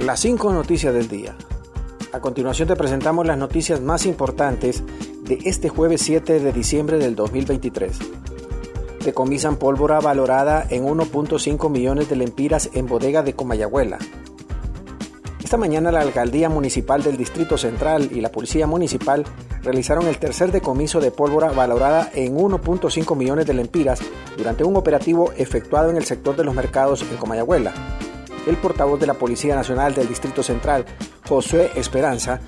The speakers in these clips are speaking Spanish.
Las cinco noticias del día. A continuación te presentamos las noticias más importantes de este jueves 7 de diciembre del 2023. Decomisan pólvora valorada en 1.5 millones de lempiras en bodega de Comayagüela. Esta mañana la Alcaldía Municipal del Distrito Central y la Policía Municipal realizaron el tercer decomiso de pólvora valorada en 1.5 millones de lempiras durante un operativo efectuado en el sector de los mercados en Comayagüela el portavoz de la Policía Nacional del Distrito Central, Josué Esperanza,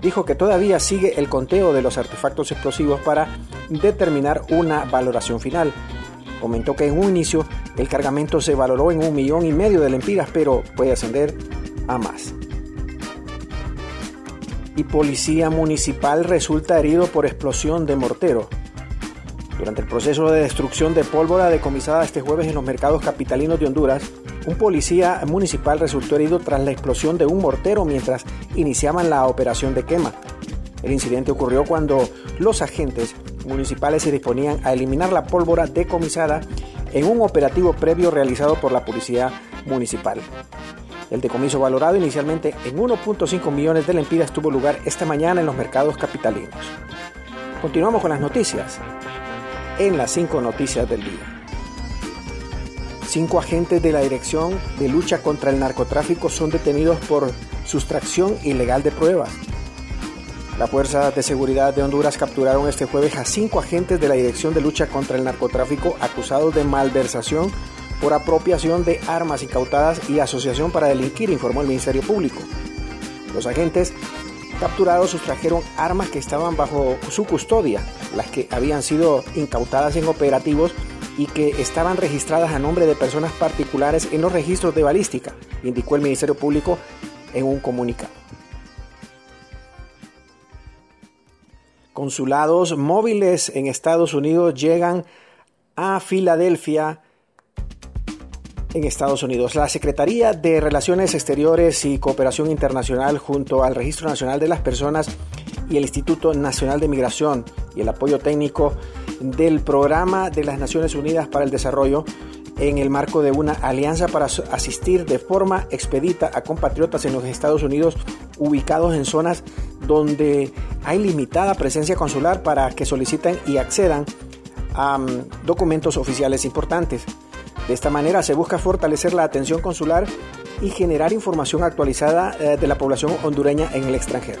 dijo que todavía sigue el conteo de los artefactos explosivos para determinar una valoración final. Comentó que en un inicio el cargamento se valoró en un millón y medio de lempiras, pero puede ascender a más. Y policía municipal resulta herido por explosión de mortero. Durante el proceso de destrucción de pólvora decomisada este jueves en los mercados capitalinos de Honduras, un policía municipal resultó herido tras la explosión de un mortero mientras iniciaban la operación de quema. El incidente ocurrió cuando los agentes municipales se disponían a eliminar la pólvora decomisada en un operativo previo realizado por la policía municipal. El decomiso valorado inicialmente en 1.5 millones de lempiras tuvo lugar esta mañana en los mercados capitalinos. Continuamos con las noticias en las 5 noticias del día. Cinco agentes de la Dirección de Lucha contra el Narcotráfico son detenidos por sustracción ilegal de pruebas. Las fuerzas de seguridad de Honduras capturaron este jueves a cinco agentes de la Dirección de Lucha contra el Narcotráfico acusados de malversación por apropiación de armas incautadas y asociación para delinquir, informó el Ministerio Público. Los agentes capturados sustrajeron armas que estaban bajo su custodia, las que habían sido incautadas en operativos y que estaban registradas a nombre de personas particulares en los registros de balística, indicó el Ministerio Público en un comunicado. Consulados móviles en Estados Unidos llegan a Filadelfia, en Estados Unidos. La Secretaría de Relaciones Exteriores y Cooperación Internacional junto al Registro Nacional de las Personas y el Instituto Nacional de Migración y el apoyo técnico del Programa de las Naciones Unidas para el Desarrollo en el marco de una alianza para asistir de forma expedita a compatriotas en los Estados Unidos ubicados en zonas donde hay limitada presencia consular para que soliciten y accedan a mm, documentos oficiales importantes. De esta manera se busca fortalecer la atención consular y generar información actualizada eh, de la población hondureña en el extranjero.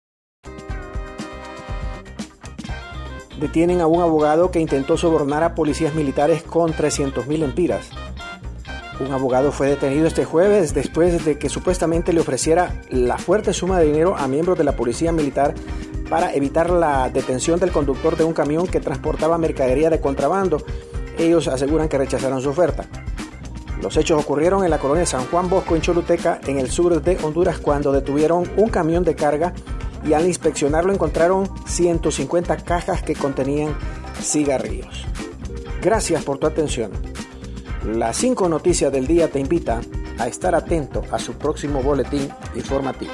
Detienen a un abogado que intentó sobornar a policías militares con 300.000 empiras. Un abogado fue detenido este jueves después de que supuestamente le ofreciera la fuerte suma de dinero a miembros de la policía militar para evitar la detención del conductor de un camión que transportaba mercadería de contrabando. Ellos aseguran que rechazaron su oferta. Los hechos ocurrieron en la colonia San Juan Bosco en Choluteca, en el sur de Honduras, cuando detuvieron un camión de carga y al inspeccionarlo encontraron 150 cajas que contenían cigarrillos. Gracias por tu atención. Las 5 noticias del día te invita a estar atento a su próximo boletín informativo.